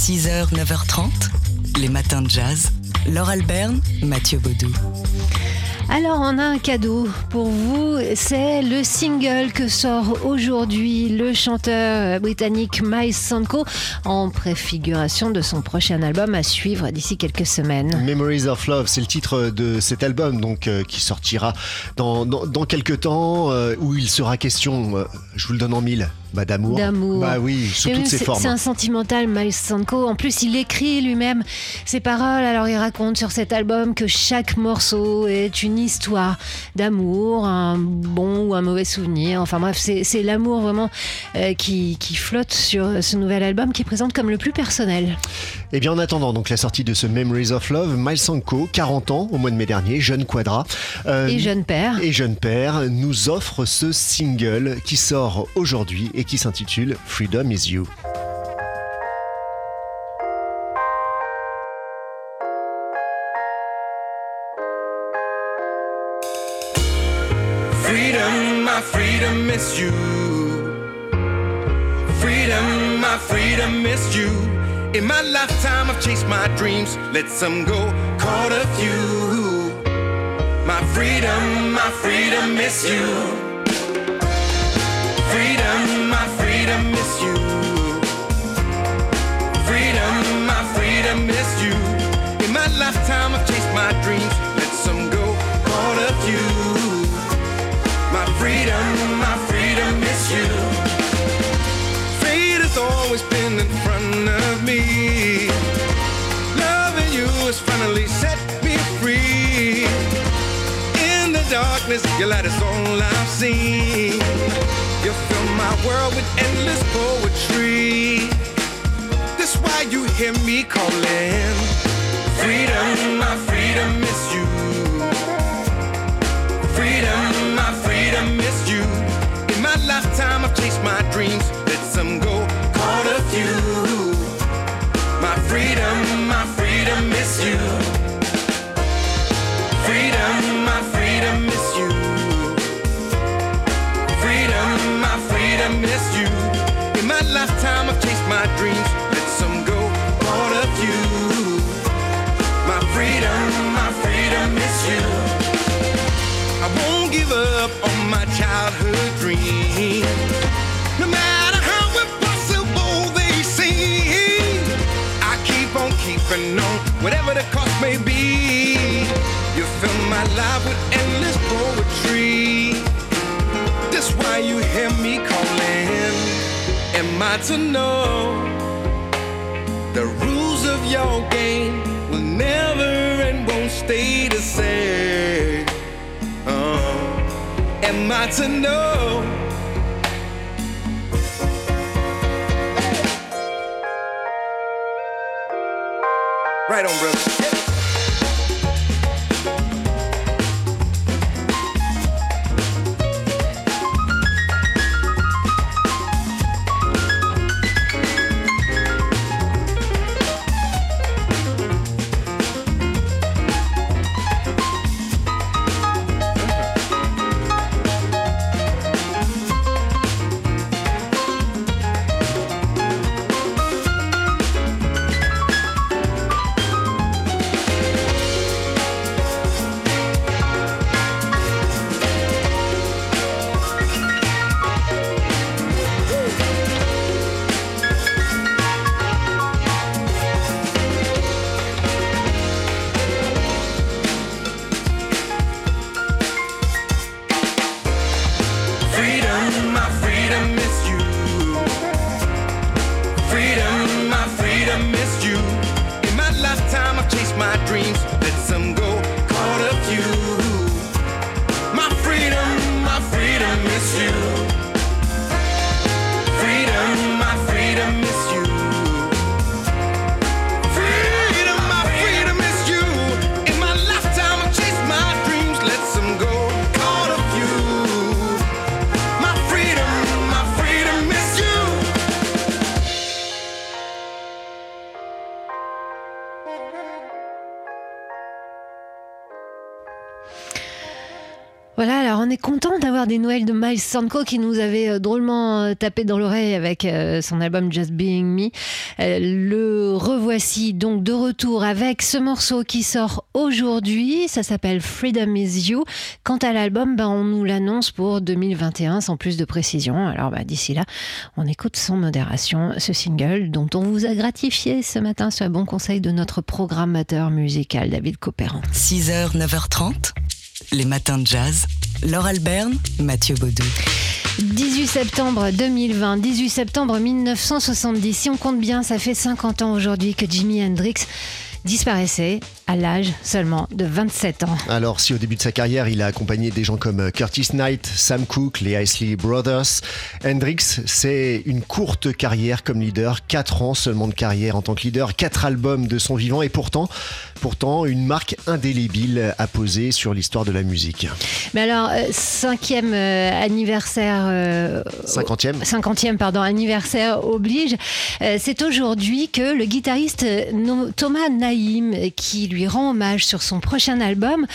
6h, 9h30, les matins de jazz. Laure Alberne, Mathieu Baudou. Alors on a un cadeau pour vous, c'est le single que sort aujourd'hui le chanteur britannique Miles Sanko en préfiguration de son prochain album à suivre d'ici quelques semaines. Memories of Love, c'est le titre de cet album donc euh, qui sortira dans, dans, quelques temps euh, où il sera question, euh, je vous le donne en mille, bah, d'amour. Bah oui, sous toutes ses formes. C'est un sentimental, Miles Sanko. En plus, il écrit lui-même ses paroles. Alors, il raconte sur cet album que chaque morceau est une histoire d'amour, un bon ou un mauvais souvenir. Enfin bref, c'est l'amour vraiment euh, qui, qui, flotte sur ce nouvel album qui est présente comme le plus personnel. Et eh bien, en attendant donc la sortie de ce Memories of Love, Miles Sanko, 40 ans au mois de mai dernier, jeune quadra. Euh, et jeune père. Et jeune père, nous offre ce single qui sort aujourd'hui et qui s'intitule Freedom is You. Freedom, my freedom is you. Freedom, my freedom is you. In my lifetime, I've chased my dreams, let some go, caught a few. My freedom, my freedom is you. Finally set me free. In the darkness, your light is all I've seen. You fill my world with endless poetry. That's why you hear me calling. Freedom, my freedom up on my childhood dream. No matter how impossible they seem, I keep on keeping on, whatever the cost may be. You fill my life with endless poetry That's why you hear me calling. Am I to know the rules of your game will never and won't stay the same? Am I to know? Right on, brother. On est content d'avoir des Noëls de Miles Sanko qui nous avait euh, drôlement euh, tapé dans l'oreille avec euh, son album Just Being Me. le revoici donc de retour avec ce morceau qui sort aujourd'hui. Ça s'appelle Freedom Is You. Quant à l'album, ben, on nous l'annonce pour 2021 sans plus de précision. Alors ben, d'ici là, on écoute sans modération ce single dont on vous a gratifié ce matin sur le bon conseil de notre programmateur musical David Copéran. 6h, 9h30, les matins de jazz. Laure Alberne, Mathieu Baudou. 18 septembre 2020, 18 septembre 1970. Si on compte bien, ça fait 50 ans aujourd'hui que Jimi Hendrix disparaissait à l'âge seulement de 27 ans. Alors, si au début de sa carrière, il a accompagné des gens comme euh, Curtis Knight, Sam Cooke, les Isley Brothers, Hendrix, c'est une courte carrière comme leader, 4 ans seulement de carrière en tant que leader, 4 albums de son vivant et pourtant, pourtant une marque indélébile à poser sur l'histoire de la musique. Mais alors, euh, cinquième euh, anniversaire. euh, 50e 50e pardon, anniversaire oblige. C'est aujourd'hui que le guitariste Thomas Naïm, qui lui rend hommage sur son prochain album,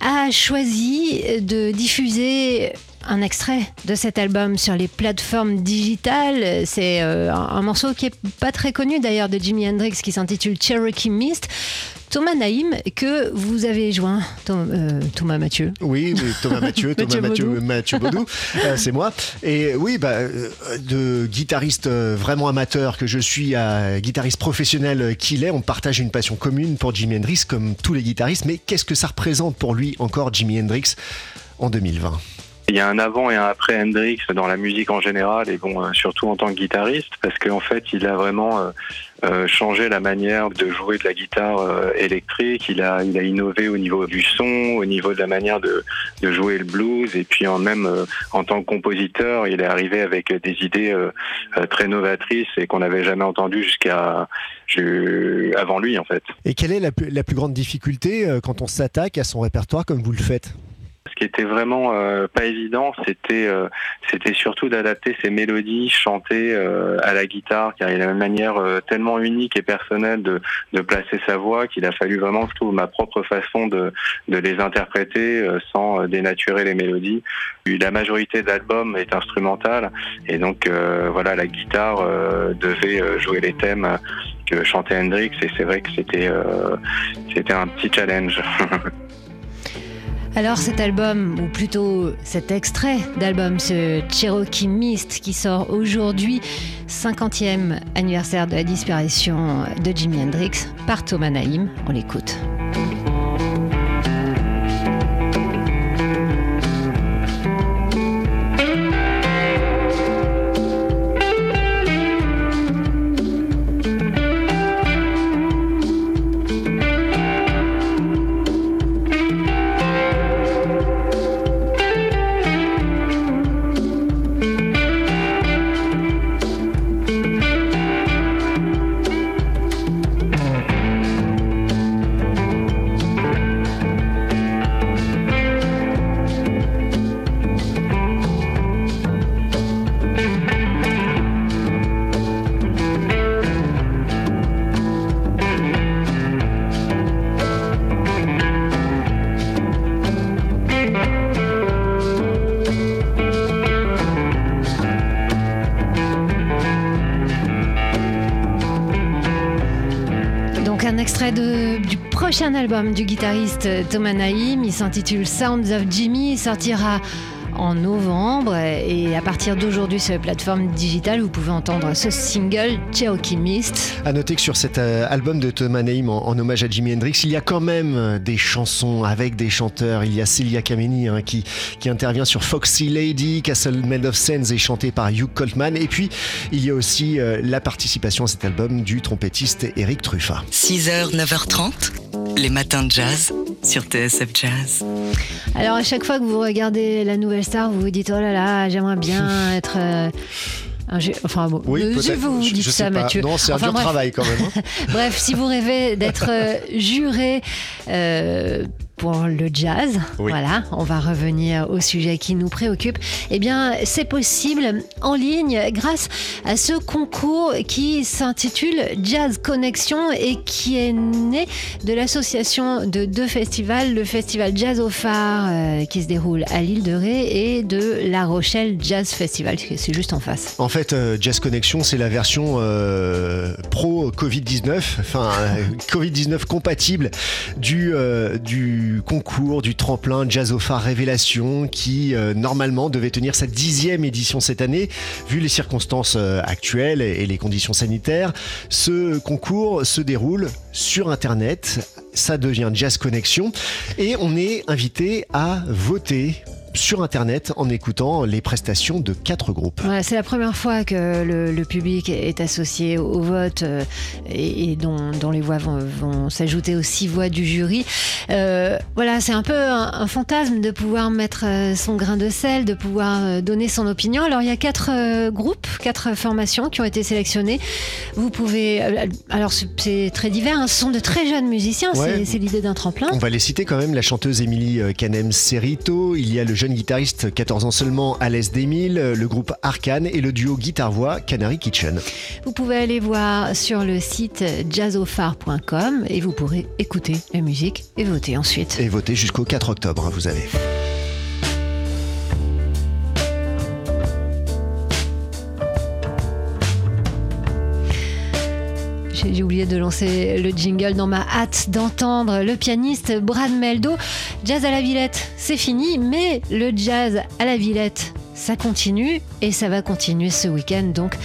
a choisi de diffuser un extrait de cet album sur les plateformes digitales. C'est euh, un un morceau qui est pas très connu d'ailleurs de Jimi Hendrix qui s'intitule Cherokee Mist. Thomas Naïm, que vous avez joint, Tom- euh, Thomas Mathieu. Oui, Thomas Mathieu, Thomas Mathieu Mathieu, Baudou. Mathieu Baudou, euh, c'est moi. Et oui, bah, euh, de guitariste vraiment amateur que je suis à guitariste professionnel qu'il est, on partage une passion commune pour Jimi Hendrix comme tous les guitaristes. Mais qu'est-ce que ça représente pour lui encore Jimi Hendrix en 2020 Il y a un avant et un après Hendrix dans la musique en général et bon, euh, surtout en tant que guitariste parce qu'en fait, il a vraiment euh, euh, changé la manière de jouer de la guitare électrique. Il a, il a innové au niveau du son, au niveau de la manière de, de jouer le blues et puis en même en tant que compositeur, il est arrivé avec des idées très novatrices et qu'on n'avait jamais entendues jusqu'à ju- avant lui en fait. Et quelle est la plus, la plus grande difficulté quand on s'attaque à son répertoire comme vous le faites? Qui était vraiment euh, pas évident, c'était euh, c'était surtout d'adapter ces mélodies chantées euh, à la guitare, car il a une manière euh, tellement unique et personnelle de, de placer sa voix qu'il a fallu vraiment que je trouve ma propre façon de, de les interpréter euh, sans euh, dénaturer les mélodies. La majorité de l'album est instrumentale et donc voilà la guitare devait jouer les thèmes que chantait Hendrix et c'est vrai que c'était c'était un petit challenge. Alors cet album, ou plutôt cet extrait d'album, ce Cherokee Mist qui sort aujourd'hui, 50e anniversaire de la disparition de Jimi Hendrix par Thomas Naïm, on l'écoute. Prochain album du guitariste Thomas Naïm, il s'intitule Sounds of Jimmy, il sortira en novembre et à partir d'aujourd'hui sur les plateformes digitales, vous pouvez entendre ce single Cherokee Mist. À noter que sur cet euh, album de Thomas Naïm en, en hommage à Jimi Hendrix, il y a quand même euh, des chansons avec des chanteurs. Il y a Celia Kameni hein, qui, qui intervient sur Foxy Lady, Castle Made of Sands est chanté par Hugh Coltman. Et puis, il y a aussi euh, la participation à cet album du trompettiste Eric Truffat. 6h, 9h30, les matins de jazz sur TSF Jazz. Alors à chaque fois que vous regardez la nouvelle star, vous vous dites oh là là, j'aimerais bien être euh, un Enfin bon, euh, si peut-être. vous vous Je- dites je ça, pas. Mathieu. Non, c'est un Enfin, dur bref. travail quand même. hein. Bref, si vous rêvez d'être euh, juré euh, pour le jazz. Oui. Voilà, on va revenir au sujet qui nous préoccupe. Eh bien, c'est possible en ligne grâce à ce concours qui s'intitule Jazz Connexion et qui est né de l'association de deux festivals, le festival Jazz au Phare euh, qui se déroule à l'île de Ré et de La Rochelle Jazz Festival, c'est juste en face. En fait, euh, Jazz Connection, c'est la version euh, pro Covid-19, enfin euh, Covid-19 compatible du, euh, concours, du tremplin Jazz au phare Révélation qui euh, normalement devait tenir sa dixième édition cette année. Vu les circonstances euh, actuelles et et les conditions sanitaires, ce concours se déroule sur Internet. Ça devient Jazz Connection et on est invité à voter sur Internet en écoutant les prestations de quatre groupes. C'est la première fois que le, le public est associé au vote euh, et, et dont, dont les voix vont, vont s'ajouter aux six voix du jury. Euh, voilà, c'est un peu un, un fantasme de pouvoir mettre euh, son grain de sel, de pouvoir donner son opinion. Alors il y a quatre euh, groupes, quatre formations qui ont été sélectionnées. Vous pouvez, alors c'est- très divers, hein, ce sont de très jeunes musiciens. Ouais. C'est- l'idée d'un tremplin. On va les citer quand même, la chanteuse Émilie Canem Cerrito, il y a le jeune guitariste 14 ans seulement Alès Demille, le groupe Arcane et le duo guitare-voix Canary Kitchen. Vous pouvez aller voir sur le site jazzophare.com et vous pourrez écouter la musique et voter ensuite. Et voter jusqu'au 4 octobre, hein, vous avez. J'ai oublié de lancer le jingle dans ma hâte d'entendre le pianiste Brad Meldo. Jazz à la Villette, c'est fini, mais le jazz à la Villette, ça continue et ça va continuer ce week-end donc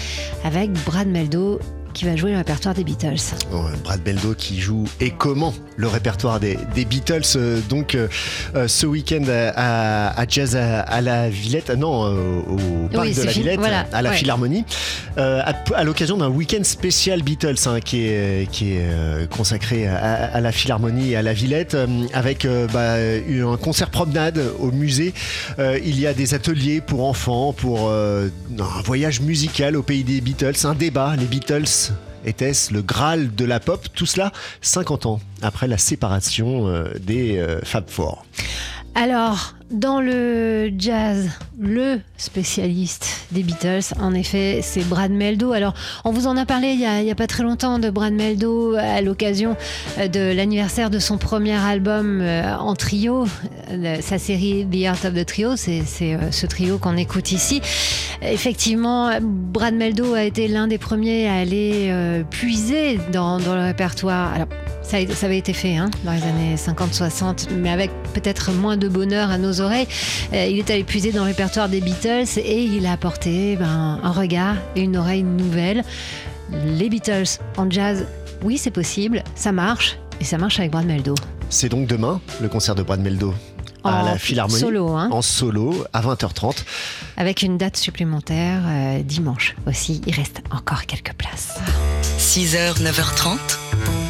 avec Brad Meldo qui va jouer le répertoire des Beatles. Euh, Brad Beldo qui joue et comment le répertoire des, des Beatles euh, donc euh, euh, ce week-end à, Jazz à, à la Villette, non euh, au parc Oui, de la Villette, voilà, à la ouais. Philharmonie, à, à l'occasion d'un week-end spécial Beatles hein, qui est, qui est consacré à, la Philharmonie et à la Villette avec bah, un concert promenade au musée. Il y a des ateliers pour enfants, pour un voyage musical au pays des Beatles, un débat, les Beatles était-ce le Graal de la pop? Tout cela 50 ans après la séparation euh, des euh, Fab Four. Alors, dans le jazz, le spécialiste des Beatles, en effet, c'est Brad Meldo. Alors, on vous en a parlé il y a, a pas très longtemps de Brad Meldo à l'occasion euh, de l'anniversaire de son premier album euh, en trio, euh, sa série The Art of the Trio. C'est euh, ce trio qu'on écoute ici. Effectivement, Brad Meldo a été l'un des premiers à aller euh, puiser dans, le répertoire. Ça, avait été fait hein, dans les années 50-60, mais avec peut-être moins de bonheur à nos oreilles. Euh, il est allé puiser dans le répertoire des Beatles et il a apporté ben, un regard et une oreille nouvelle. Les Beatles en jazz, oui, c'est possible, ça marche, et ça marche avec Brad Meldo. C'est donc demain le concert de Brad Meldo à En la Philharmonie. solo, hein. En solo à 20h30. Avec une date supplémentaire euh, dimanche aussi. Il reste encore quelques places. 6h, 9h30,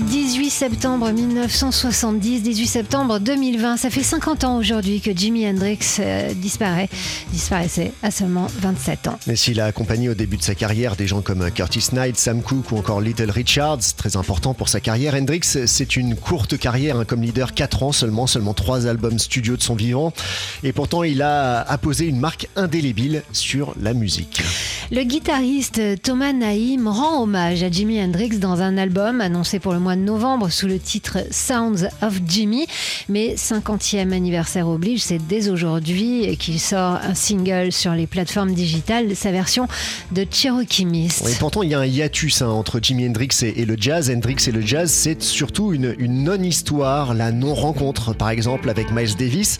18 septembre 1970, 18 septembre 2020, ça fait 50 ans aujourd'hui que Jimi Hendrix euh, disparaît, disparaissait à seulement 27 ans. Mais s'il a accompagné au début de sa carrière des gens comme Curtis Knight, Sam Cooke ou encore Little Richards, très important pour sa carrière, Hendrix, c'est une courte carrière hein, comme leader, 4 ans seulement, seulement 3 albums studio de son vivant. Et pourtant, il a apposé une marque indélébile sur la musique. Le guitariste Thomas Naïm rend hommage à Jimi Hendrix dans un album annoncé pour le mois de novembre sous le titre Sounds of Jimmy. Mais 50e anniversaire oblige, c'est dès aujourd'hui qu'il sort un single sur les plateformes digitales, sa version de Cherokee Mist. Et pourtant, il y a un hiatus hein, entre Jimi Hendrix et, le jazz. Hendrix et le jazz, c'est surtout une, une non-histoire, la non-rencontre, par exemple, avec Miles Davis.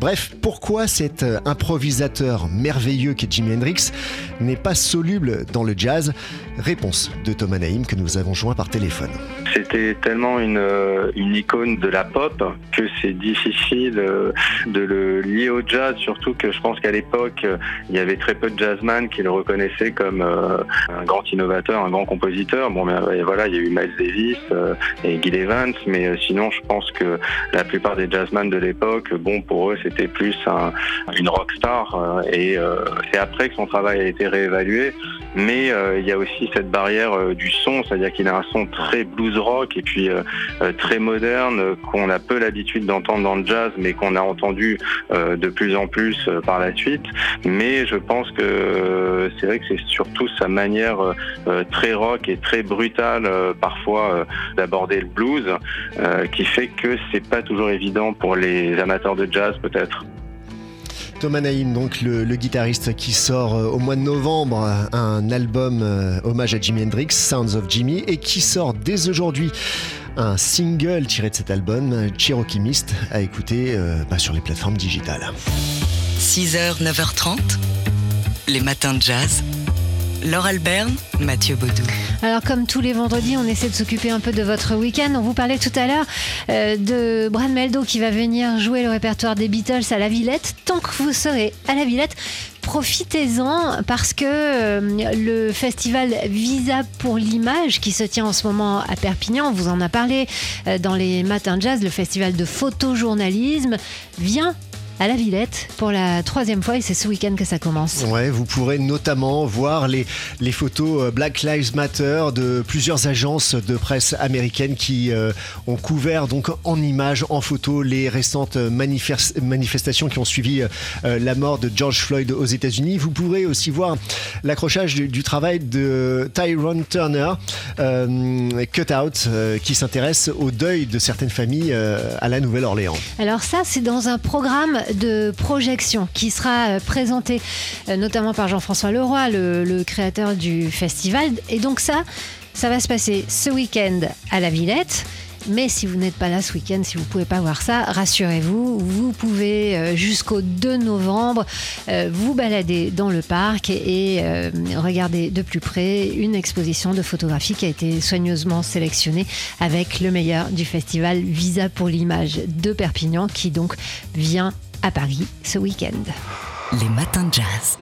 Bref, pourquoi cet euh, improvisateur merveilleux qu'est Jimi Hendrix n'est pas soluble dans le jazz? Réponse de Thomas Naïm que nous avons joint par téléphone. C'était tellement une, euh, une icône de la pop que c'est difficile euh, de le lier au jazz, surtout que je pense qu'à l'époque, il y avait très peu de jazzman qui le reconnaissaient comme euh, un grand innovateur, un grand compositeur. Bon, mais voilà, il y a eu Miles Davis et Gil Evans, mais sinon, je pense que la plupart des jazzman de l'époque, bon, pour eux, c'était plus un, une rockstar. et c'est après que son travail a été réévalué. Mais euh, il y a aussi cette barrière euh, du son, c'est-à-dire qu'il a un son très blues rock et puis euh, très moderne qu'on a peu l'habitude d'entendre dans le jazz, mais qu'on a entendu de plus en plus par la suite. Mais je pense que c'est vrai que c'est surtout sa manière très rock et très brutale parfois d'aborder le blues qui fait que c'est pas toujours évident pour les amateurs de jazz peut-être. Thomas Naïm, le, guitariste qui sort euh, au mois de novembre un album euh, hommage à Jimi Hendrix, Sounds of Jimmy, et qui sort dès aujourd'hui un single tiré de cet album, Cherokee Mist, à écouter euh, bah, sur les plateformes digitales. 6h, 9h30, les matins de jazz. Laure Alberne, Mathieu Baudou. Alors comme tous les vendredis, on essaie de s'occuper un peu de votre week-end. On vous parlait tout à l'heure euh, de Brad Meldo qui va venir jouer le répertoire des Beatles à la Villette. Tant que vous serez à la Villette, profitez-en parce que euh, le festival Visa pour l'image qui se tient en ce moment à Perpignan, on vous en a parlé euh, dans les matins jazz, le festival de photojournalisme vient à la Villette pour la troisième fois et c'est ce week-end que ça commence. Ouais, vous pourrez notamment voir les, les photos euh, Black Lives Matter de plusieurs agences de presse américaines qui euh, ont couvert donc en images, en photos, les récentes manifes- manifestations qui ont suivi euh, la mort de George Floyd aux États-Unis. Vous pourrez aussi voir l'accrochage du, du travail de Tyrone Turner, euh, Cut Out, euh, qui s'intéresse au deuil de certaines familles euh, à la Nouvelle-Orléans. Alors ça, c'est dans un programme de projection qui sera euh, présenté euh, notamment par Jean-François Leroy, le, le créateur du festival. Et donc ça, ça va se passer ce week-end à la Villette. Mais si vous n'êtes pas là ce week-end, si vous ne pouvez pas voir ça, rassurez-vous, vous pouvez euh, jusqu'au 2 novembre vous balader dans le parc et, regarder de plus près une exposition de photographie qui a été soigneusement sélectionnée avec le meilleur du festival Visa pour l'image de Perpignan qui donc vient à Paris ce week-end. Les matins de jazz.